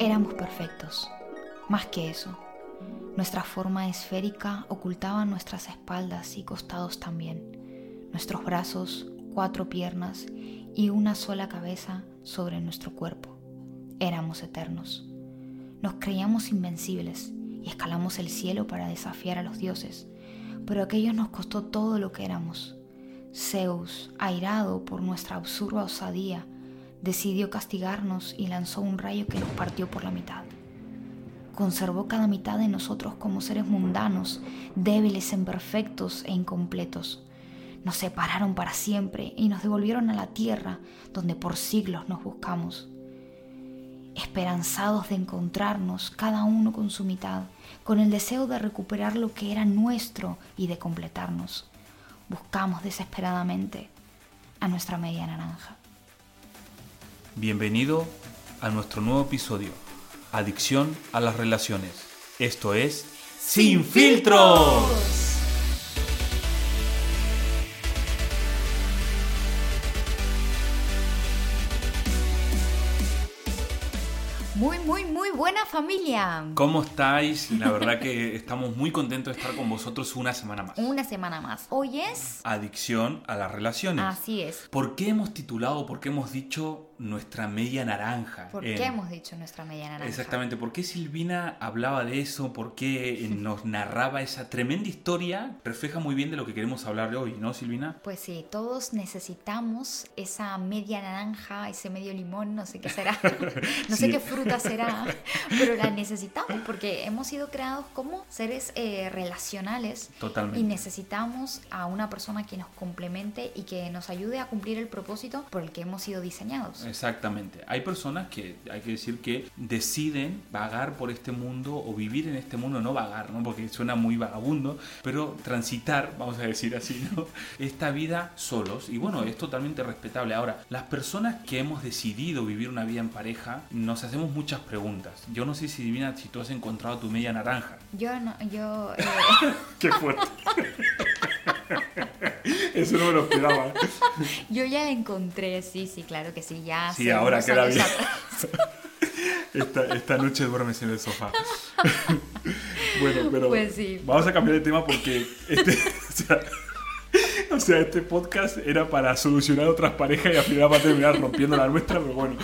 Éramos perfectos. Más que eso, nuestra forma esférica ocultaba nuestras espaldas y costados también, nuestros brazos, cuatro piernas y una sola cabeza sobre nuestro cuerpo. Éramos eternos. Nos creíamos invencibles y escalamos el cielo para desafiar a los dioses, pero aquello nos costó todo lo que éramos. Zeus, airado por nuestra absurda osadía, decidió castigarnos y lanzó un rayo que nos partió por la mitad. Conservó cada mitad de nosotros como seres mundanos, débiles, imperfectos e incompletos. Nos separaron para siempre y nos devolvieron a la tierra donde por siglos nos buscamos. Esperanzados de encontrarnos cada uno con su mitad, con el deseo de recuperar lo que era nuestro y de completarnos, buscamos desesperadamente a nuestra media naranja. Bienvenido a nuestro nuevo episodio, Adicción a las Relaciones. Esto es Sin Filtros. Muy, muy, muy buena familia. ¿Cómo estáis? La verdad que estamos muy contentos de estar con vosotros una semana más. Una semana más. Hoy es... Adicción a las relaciones. Así es. ¿Por qué hemos titulado, por qué hemos dicho nuestra media naranja? ¿Por qué hemos dicho nuestra media naranja? Exactamente, ¿por qué Silvina hablaba de eso? ¿Por qué nos narraba esa tremenda historia? Refleja muy bien de lo que queremos hablar hoy, ¿no, Silvina? Pues sí, todos necesitamos esa media naranja, ese medio limón, no sé qué será, no Sí. sé qué fruta será, pero la necesitamos porque hemos sido creados como seres eh, relacionales Totalmente. y necesitamos a una persona que nos complemente y que nos ayude a cumplir el propósito por el que hemos sido diseñados. Exactamente. Hay personas que, hay que decir que deciden vagar por este mundo o vivir en este mundo, no vagar, ¿no? Porque suena muy vagabundo, pero transitar, vamos a decir así, ¿no? Esta vida solos. Y bueno, es totalmente respetable. Ahora, las personas que hemos decidido vivir una vida en pareja, nos hacemos muchas preguntas. Yo no sé si, Divina, si tú has encontrado tu media naranja. Yo no, yo... eh, ¡Qué fuerte! Eso no me lo esperaba. Yo ya la encontré, sí, sí, claro que sí, ya. Sí, ahora queda bien. Esta, esta noche duermes en el sofá. bueno, pero Pues sí. vamos a cambiar de tema porque este, o sea, o sea, este podcast era para solucionar otras parejas y al final va a terminar rompiendo la nuestra, pero bueno.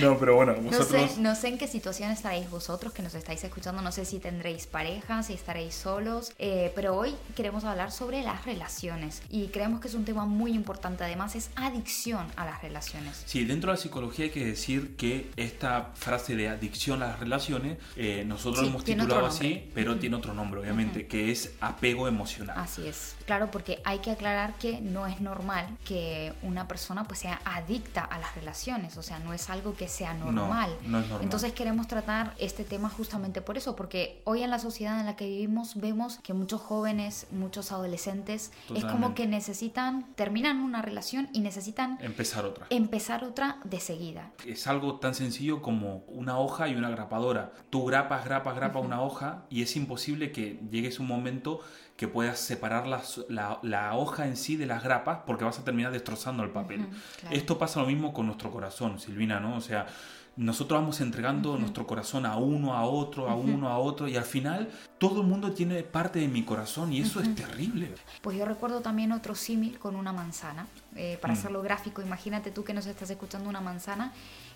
No, pero bueno, No sé, no sé en qué situación estaréis vosotros que nos estáis escuchando, no sé si tendréis pareja, si estaréis solos, eh, pero hoy queremos hablar sobre las relaciones y creemos que es un tema muy importante, además es adicción a las relaciones. Sí, dentro de la psicología hay que decir que esta frase de adicción a las relaciones, eh, nosotros Sí, lo hemos titulado así, pero tiene otro nombre, obviamente, que es apego emocional. Así es, claro, porque hay que aclarar que no es normal que una persona pues sea adicta a las relaciones, o sea, no es algo que sea No, normal. no es normal. Entonces queremos tratar este tema justamente por eso, porque hoy en la sociedad en la que vivimos vemos que muchos jóvenes, muchos adolescentes, es como que necesitan, terminan una relación y necesitan Empezar otra. empezar otra de seguida. Es algo tan sencillo como una hoja y una grapadora. Tú grapas, grapas, grapas una hoja y es imposible que llegues un momento que puedas separar la, la hoja en sí de las grapas porque vas a terminar destrozando el papel. Claro. Esto pasa lo mismo con nuestro corazón, Silvina, ¿no? O sea, nosotros vamos entregando nuestro corazón a uno, a otro, a uno, a otro y al final todo el mundo tiene parte de mi corazón y eso es terrible. Pues yo recuerdo también otro símil con una manzana. Eh, para Mm. hacerlo gráfico, imagínate tú que nos estás escuchando una manzana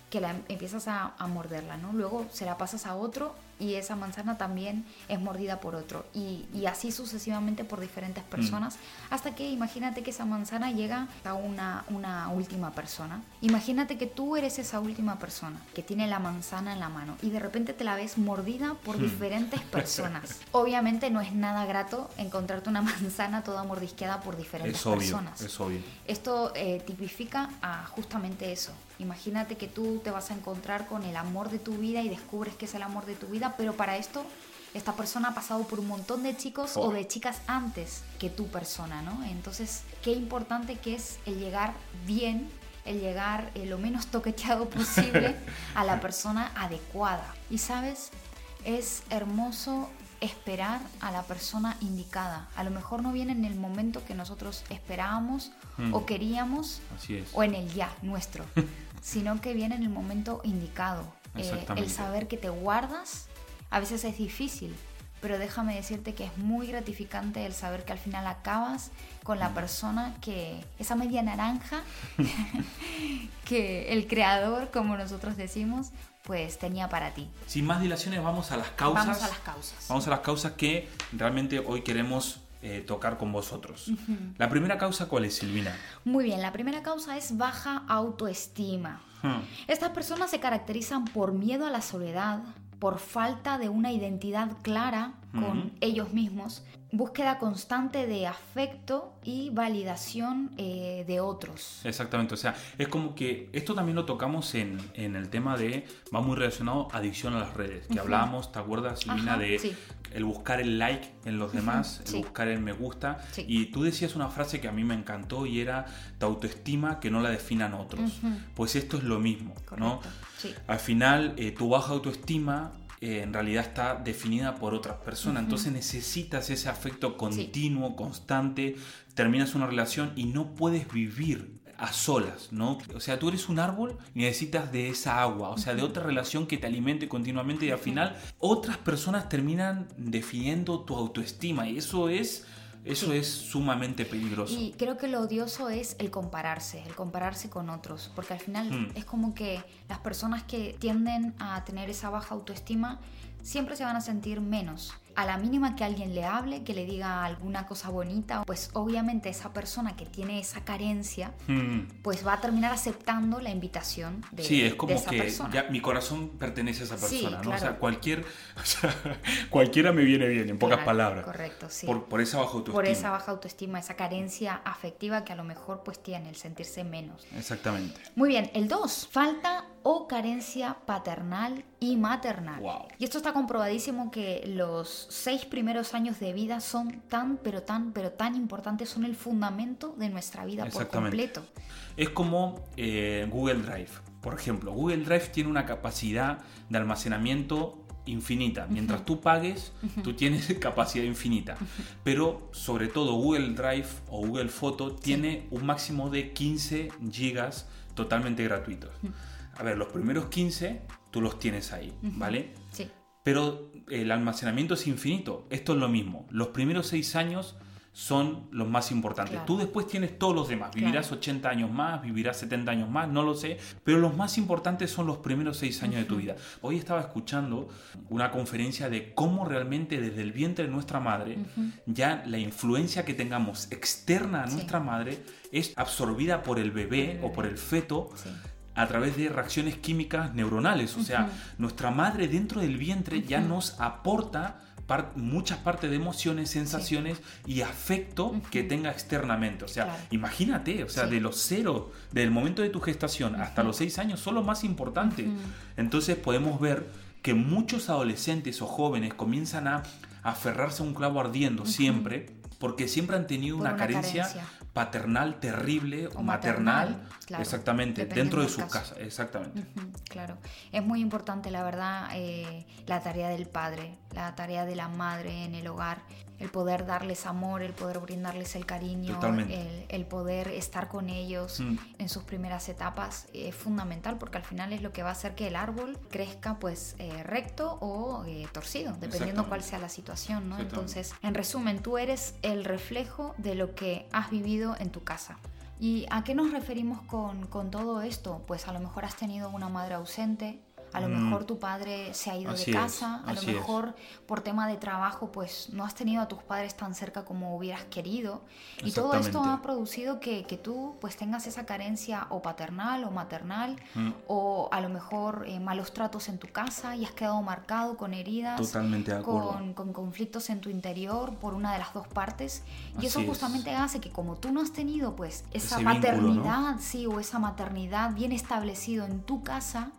que la em- empiezas a, a morderla, ¿no? Luego se la pasas a otro y esa manzana también es mordida por otro. Y, y así sucesivamente por diferentes Mm. personas. Hasta que imagínate que esa manzana llega a una, una última persona. Imagínate que tú eres esa última persona que tiene la manzana en la mano y de repente te la ves mordida por Hmm. diferentes personas. Obviamente no es nada grato encontrarte una manzana toda mordisqueada por diferentes Es obvio, personas. es obvio. Esto eh, tipifica a justamente eso. Imagínate que tú te vas a encontrar con el amor de tu vida y descubres que es el amor de tu vida, pero para esto esta persona ha pasado por un montón de chicos Oh. o de chicas antes que tu persona, ¿no? Entonces, qué importante que es el llegar bien, el llegar eh, lo menos toqueteado posible a la persona adecuada. Y sabes, es hermoso esperar a la persona indicada. A lo mejor no viene en el momento que nosotros esperábamos Mm. o queríamos Así es. o en el ya nuestro. sino que viene en el momento indicado. Eh, el saber que te guardas a veces es difícil, pero déjame decirte que es muy gratificante el saber que al final acabas con Mm. la persona que, esa media naranja que el creador, como nosotros decimos, pues tenía para ti. Sin más dilaciones, vamos a las causas. Vamos a las causas. Vamos a las causas que realmente hoy queremos eh, tocar con vosotros. La primera causa, ¿cuál es, Silvina? Muy bien, la primera causa es baja autoestima. Hmm. Estas personas se caracterizan por miedo a la soledad, por falta de una identidad clara con ellos mismos, búsqueda constante de afecto y validación eh, de otros. Exactamente, o sea, es como que esto también lo tocamos en, en el tema de, va muy relacionado a adicción a las redes, que hablábamos, ¿te acuerdas, Ajá, de sí. el buscar el like en los demás, el buscar el me gusta? Sí. Y tú decías una frase que a mí me encantó y era tu autoestima que no la definan otros. Pues esto es lo mismo, ¿no? Correcto, sí. Al final, eh, tu baja autoestima eh, en realidad está definida por otras personas. Entonces necesitas ese afecto continuo, constante. Terminas una relación y no puedes vivir a solas, ¿no? O sea, tú eres un árbol y necesitas de esa agua, o sea, de otra relación que te alimente continuamente y al final otras personas terminan definiendo tu autoestima y eso es, eso es sumamente peligroso. Y creo que lo odioso es el compararse, el compararse con otros, porque al final Mm. es como que las personas que tienden a tener esa baja autoestima siempre se van a sentir menos. A la mínima que alguien le hable, que le diga alguna cosa bonita, pues obviamente esa persona que tiene esa carencia, Hmm. pues va a terminar aceptando la invitación de, Sí, es de como esa que ya mi corazón pertenece a esa Sí, persona, ¿no? O sea, cualquier, o sea, cualquiera me viene bien, en pocas Claro, palabras. Correcto, sí. Por, por esa baja autoestima. Por esa baja autoestima, esa carencia afectiva que a lo mejor pues tiene, el sentirse menos. Exactamente. Muy bien, el 2, falta o carencia paternal y maternal. Wow. Y esto está comprobadísimo que los seis primeros años de vida son tan, pero tan, pero tan importantes, son el fundamento de nuestra vida por completo. Es como eh, Google Drive. Por ejemplo, Google Drive tiene una capacidad de almacenamiento infinita. Mientras tú pagues, tú tienes capacidad infinita. Pero sobre todo Google Drive o Google Photo tiene un máximo de 15 gigas totalmente gratuitos. A ver, los primeros 15 tú los tienes ahí, ¿vale? Sí, Pero el almacenamiento es infinito. Esto es lo mismo. Los primeros seis años son los más importantes. Claro. Tú después tienes todos los demás. Vivirás Claro. 80 años más, vivirás 70 años más, no lo sé. Pero los más importantes son los primeros seis años de tu vida. Hoy estaba escuchando una conferencia de cómo realmente desde el vientre de nuestra madre, ya la influencia que tengamos externa a Sí. nuestra madre es absorbida por el bebé o por el feto sí. A través de reacciones químicas neuronales. O sea, nuestra madre dentro del vientre ya nos aporta par- muchas partes de emociones, sensaciones y afecto que tenga externamente. O sea, Claro. imagínate, o sea, Sí. de los cero, del momento de tu gestación hasta los seis años, son lo más importante. Entonces podemos ver que muchos adolescentes o jóvenes comienzan a aferrarse a un clavo ardiendo siempre, porque siempre han tenido una, una carencia, carencia. Paternal terrible o O maternal, maternal, claro, exactamente, dentro de sus caso. casas, exactamente. Claro, es muy importante la verdad eh, la tarea del padre, la tarea de la madre en el hogar, el poder darles amor, el poder brindarles el cariño, el, el poder estar con ellos Mm. en sus primeras etapas es fundamental porque al final es lo que va a hacer que el árbol crezca pues eh, recto o eh, torcido, dependiendo cuál sea la situación, ¿no? Entonces, en resumen, tú eres el reflejo de lo que has vivido en tu casa. ¿Y a qué nos referimos con, con todo esto? Pues a lo mejor has tenido una madre ausente, a lo Mm. mejor tu padre se ha ido Así de es, casa, a lo es. mejor por tema de trabajo pues no has tenido a tus padres tan cerca como hubieras querido. Y todo esto ha producido que, que tú pues tengas esa carencia o paternal o maternal Mm. o a lo mejor eh, malos tratos en tu casa y has quedado marcado con heridas Totalmente de acuerdo. con, con conflictos en tu interior por una de las dos partes. Y Así eso es. justamente hace que como tú no has tenido pues esa Ese vínculo, ¿no? paternidad, sí, o esa maternidad bien establecido en tu casa,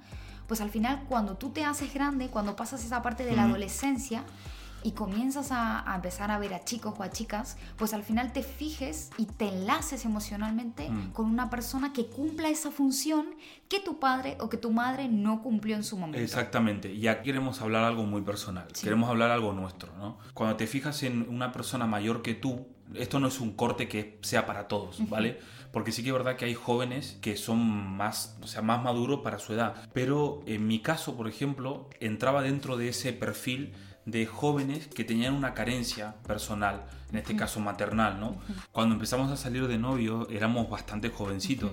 pues al final cuando tú te haces grande, cuando pasas esa parte de la adolescencia y comienzas a, a empezar a ver a chicos o a chicas, pues al final te fijes y te enlaces emocionalmente Mm. con una persona que cumpla esa función que tu padre o que tu madre no cumplió en su momento. Exactamente, y aquí queremos hablar algo muy personal, Sí. queremos hablar algo nuestro, ¿no? Cuando te fijas en una persona mayor que tú, esto no es un corte que sea para todos, ¿vale? Porque sí que es verdad que hay jóvenes que son más, o sea, más maduros para su edad. Pero en mi caso, por ejemplo, entraba dentro de ese perfil de jóvenes que tenían una carencia personal, en este caso maternal, ¿no? Cuando empezamos a salir de novio éramos bastante jovencitos.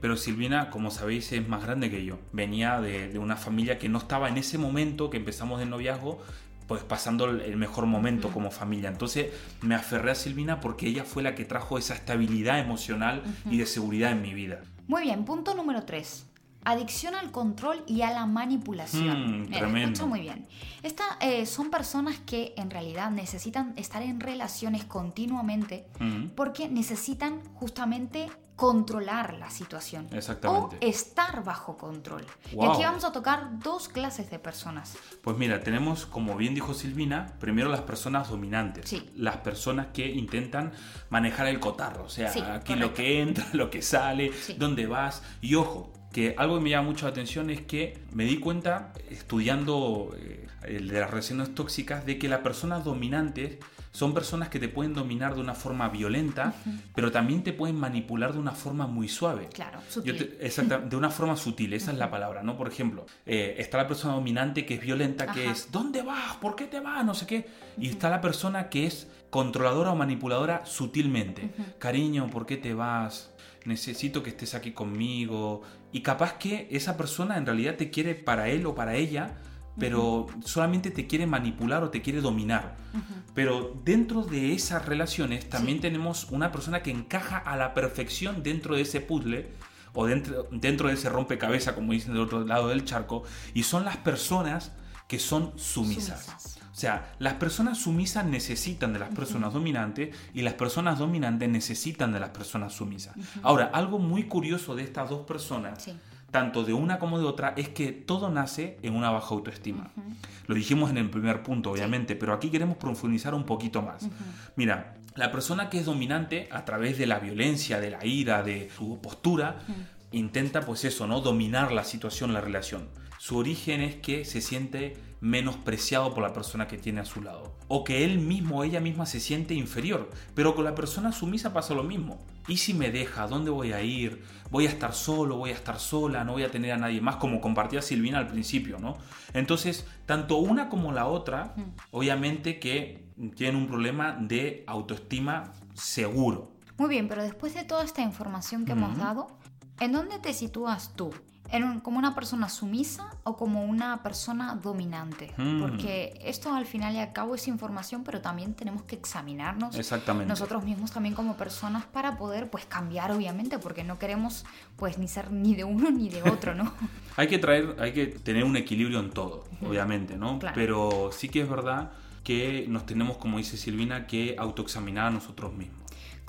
Pero Silvina, como sabéis, es más grande que yo. Venía de, de, una familia que no estaba en ese momento que empezamos el noviazgo, pues pasando el mejor momento como familia. Entonces me aferré a Silvina porque ella fue la que trajo esa estabilidad emocional y de seguridad en mi vida. Muy bien, punto número 3. Adicción al control y a la manipulación. Mm, tremendo. muy bien. Estas eh, son personas que en realidad necesitan estar en relaciones continuamente Mm. porque necesitan justamente controlar la situación. Exactamente. O estar bajo control. Y aquí vamos a tocar dos clases de personas. Pues mira, tenemos, como bien dijo Silvina, primero las personas dominantes. Sí. Las personas que intentan manejar el cotarro. O sea, Sí, aquí correcto. lo que entra, lo que sale, Sí. dónde vas. Y ojo, que algo que me llama mucho la atención es que me di cuenta, estudiando eh, el de las relaciones tóxicas, de que las personas dominantes son personas que te pueden dominar de una forma violenta, pero también te pueden manipular de una forma muy suave. Claro, Yo sutil. te- exacta- de una forma sutil, esa es la palabra, ¿no? Por ejemplo, eh, está la persona dominante que es violenta, que es ¿dónde vas? ¿Por qué te vas? No sé qué. Y está la persona que es controladora o manipuladora sutilmente. Cariño, ¿por qué te vas? Necesito que estés aquí conmigo. Y capaz que esa persona en realidad te quiere para él o para ella, pero solamente te quiere manipular o te quiere dominar. Pero dentro de esas relaciones también Sí. tenemos una persona que encaja a la perfección dentro de ese puzzle o dentro, dentro de ese rompecabezas, como dicen del otro lado del charco, y son las personas que son sumisas. Sumisas. O sea, las personas sumisas necesitan de las personas dominantes y las personas dominantes necesitan de las personas sumisas. Ahora, algo muy curioso de estas dos personas, Sí. Tanto de una como de otra, es que todo nace en una baja autoestima. Lo dijimos en el primer punto, obviamente, pero aquí queremos profundizar un poquito más. Mira, la persona que es dominante a través de la violencia, de la ira, de su postura, intenta pues eso, ¿no? Dominar la situación, la relación. Su origen es que se siente menospreciado por la persona que tiene a su lado. O que él mismo o ella misma se siente inferior. Pero con la persona sumisa pasa lo mismo. ¿Y si me deja? ¿Dónde voy a ir? ¿Voy a estar solo? ¿Voy a estar sola? ¿No voy a tener a nadie más? Como compartía Silvina al principio, ¿no? Entonces, tanto una como la otra, obviamente que tienen un problema de autoestima seguro. Muy bien, pero después de toda esta información que hemos dado, ¿en dónde te sitúas tú? ¿En un- ¿Como una persona sumisa o como una persona dominante? Mm. Porque esto al final y al cabo es información, pero también tenemos que examinarnos Exactamente. nosotros mismos también como personas para poder pues cambiar obviamente, porque no queremos pues ni ser ni de uno ni de otro, ¿no? Hay que traer, hay que tener un equilibrio en todo, obviamente, ¿no? Claro. Pero sí que es verdad que nos tenemos, como dice Silvina, que autoexaminar a nosotros mismos.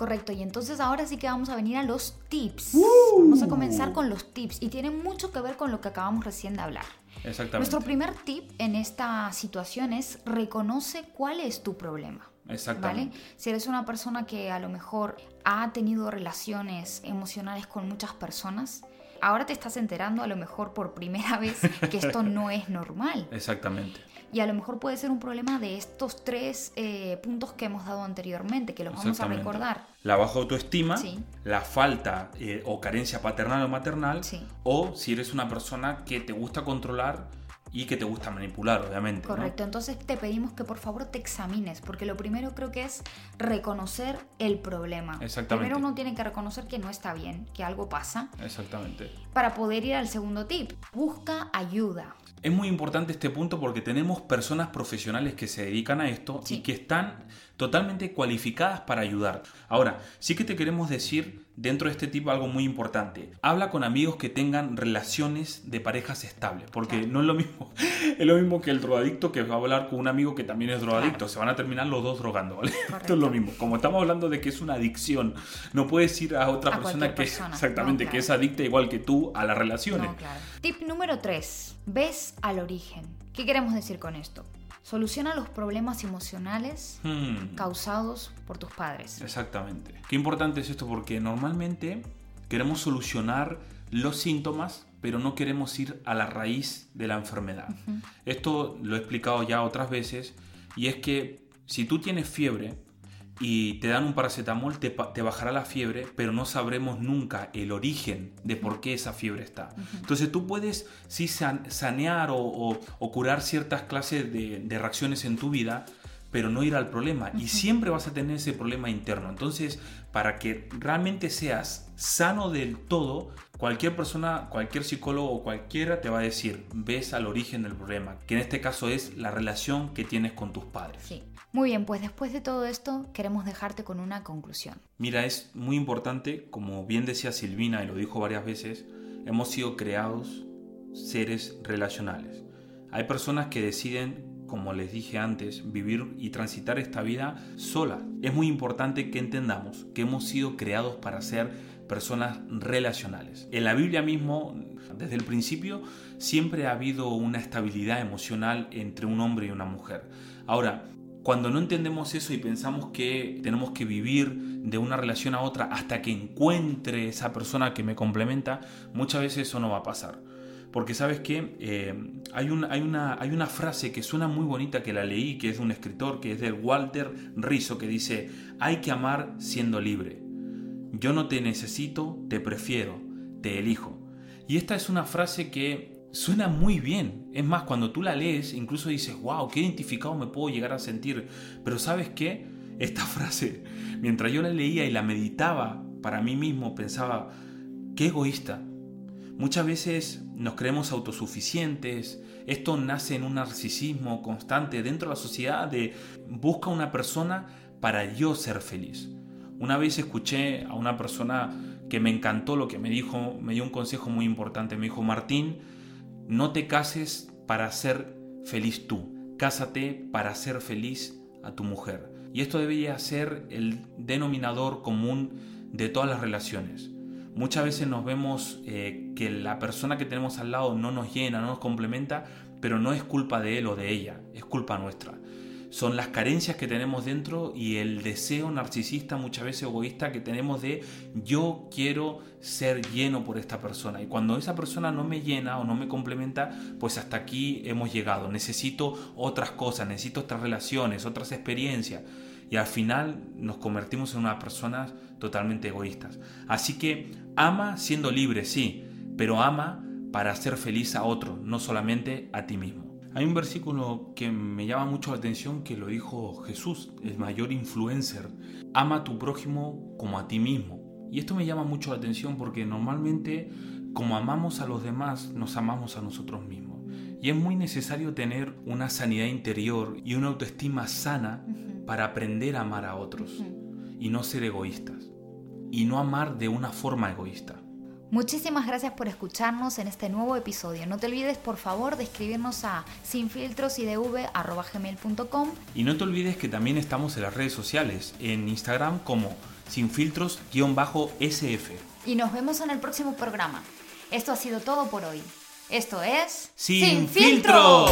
Correcto, y entonces ahora sí que vamos a venir a los tips. ¡Uh! Vamos a comenzar con los tips y tiene mucho que ver con lo que acabamos recién de hablar. Exactamente. Nuestro primer tip en esta situación es reconoce cuál es tu problema. ¿Vale? Exactamente. Si eres una persona que a lo mejor ha tenido relaciones emocionales con muchas personas, ahora te estás enterando a lo mejor por primera vez que esto no es normal. Exactamente. Y a lo mejor puede ser un problema de estos tres eh, puntos que hemos dado anteriormente, que los vamos a recordar. La baja autoestima, Sí. la falta eh, o carencia paternal o maternal, Sí. o si eres una persona que te gusta controlar y que te gusta manipular, obviamente. ¿no? Correcto, entonces te pedimos que por favor te examines, porque lo primero creo que es reconocer el problema. Exactamente. Primero uno tiene que reconocer que no está bien, que algo pasa, Exactamente. para poder ir al segundo tip. Busca ayuda. Es muy importante este punto porque tenemos personas profesionales que se dedican a esto Sí. y que están totalmente cualificadas para ayudar. Ahora, sí que te queremos decir dentro de este tipo algo muy importante. Habla con amigos que tengan relaciones de parejas estables, porque Claro. no es lo mismo. Es lo mismo que el drogadicto que va a hablar con un amigo que también es drogadicto. Claro. Se van a terminar los dos drogando, ¿vale? Esto es lo mismo. Como estamos hablando de que es una adicción, no puedes ir a otra A persona que persona. exactamente No, que es adicta igual que tú a las relaciones. No. Tip número 3. Ves al origen. ¿Qué queremos decir con esto? Soluciona los problemas emocionales Hmm. causados por tus padres. Exactamente. Qué importante es esto porque normalmente queremos solucionar los síntomas, pero no queremos ir a la raíz de la enfermedad. Esto lo he explicado ya otras veces y es que si tú tienes fiebre y te dan un paracetamol, te, te, bajará la fiebre, pero no sabremos nunca el origen de por qué esa fiebre está. Entonces tú puedes sí sanear o, curar ciertas clases de, de, reacciones en tu vida, pero no ir al problema. Y siempre vas a tener ese problema interno. Entonces, para que realmente seas sano del todo, cualquier persona, cualquier psicólogo o cualquiera te va a decir, ves al origen del problema, que en este caso es la relación que tienes con tus padres. Sí. Muy bien, pues después de todo esto queremos dejarte con una conclusión. Mira, es muy importante, como bien decía Silvina y lo dijo varias veces, hemos sido creados seres relacionales. Hay personas que deciden como les dije antes, vivir y transitar esta vida sola. Es muy importante que entendamos que hemos sido creados para ser personas relacionales. En la Biblia mismo, desde el principio, siempre ha habido una estabilidad emocional entre un hombre y una mujer. Ahora, cuando no entendemos eso y pensamos que tenemos que vivir de una relación a otra hasta que encuentre esa persona que me complementa, muchas veces eso no va a pasar. Porque sabes que eh, hay, una frase que suena muy bonita que la leí, que es de un escritor, que es de Walter Rizzo, que dice, hay que amar siendo libre. Yo no te necesito, te prefiero, te elijo. Y esta es una frase que suena muy bien. Es más, cuando tú la lees, incluso dices, wow, qué identificado me puedo llegar a sentir. Pero sabes qué? Esta frase, mientras yo la leía y la meditaba para mí mismo, pensaba, qué egoísta. Muchas veces nos creemos autosuficientes. Esto nace en un narcisismo constante dentro de la sociedad de busca una persona para yo ser feliz. Una vez escuché a una persona que me encantó lo que me dijo, me dio un consejo muy importante. Me dijo, Martín, no te cases para ser feliz tú, cásate para ser feliz a tu mujer. Y esto debería ser el denominador común de todas las relaciones. Muchas veces nos vemos eh, que la persona que tenemos al lado no nos llena, no nos complementa, pero no es culpa de él o de ella, es culpa nuestra son las carencias que tenemos dentro y el deseo narcisista, muchas veces egoísta, que tenemos de yo quiero ser lleno por esta persona. Y cuando esa persona no me llena o no me complementa, pues hasta aquí hemos llegado. Necesito otras cosas, necesito otras relaciones, otras experiencias. Y al final nos convertimos en unas personas totalmente egoístas. Así que ama siendo libre, sí, pero ama para hacer feliz a otro, no solamente a ti mismo. Hay un versículo que me llama mucho la atención que lo dijo Jesús, el mayor influencer. Ama a tu prójimo como a ti mismo. Y esto me llama mucho la atención porque normalmente como amamos a los demás, nos amamos a nosotros mismos. Y es muy necesario tener una sanidad interior y una autoestima sana para aprender a amar a otros y no ser egoístas. Y no amar de una forma egoísta. Muchísimas gracias por escucharnos en este nuevo episodio. No te olvides, por favor, de escribirnos a sinfiltrosidv.com. Y no te olvides que también estamos en las redes sociales, en Instagram como sinfiltros-sf. Y nos vemos en el próximo programa. Esto ha sido todo por hoy. Esto es... ¡Sin, filtros!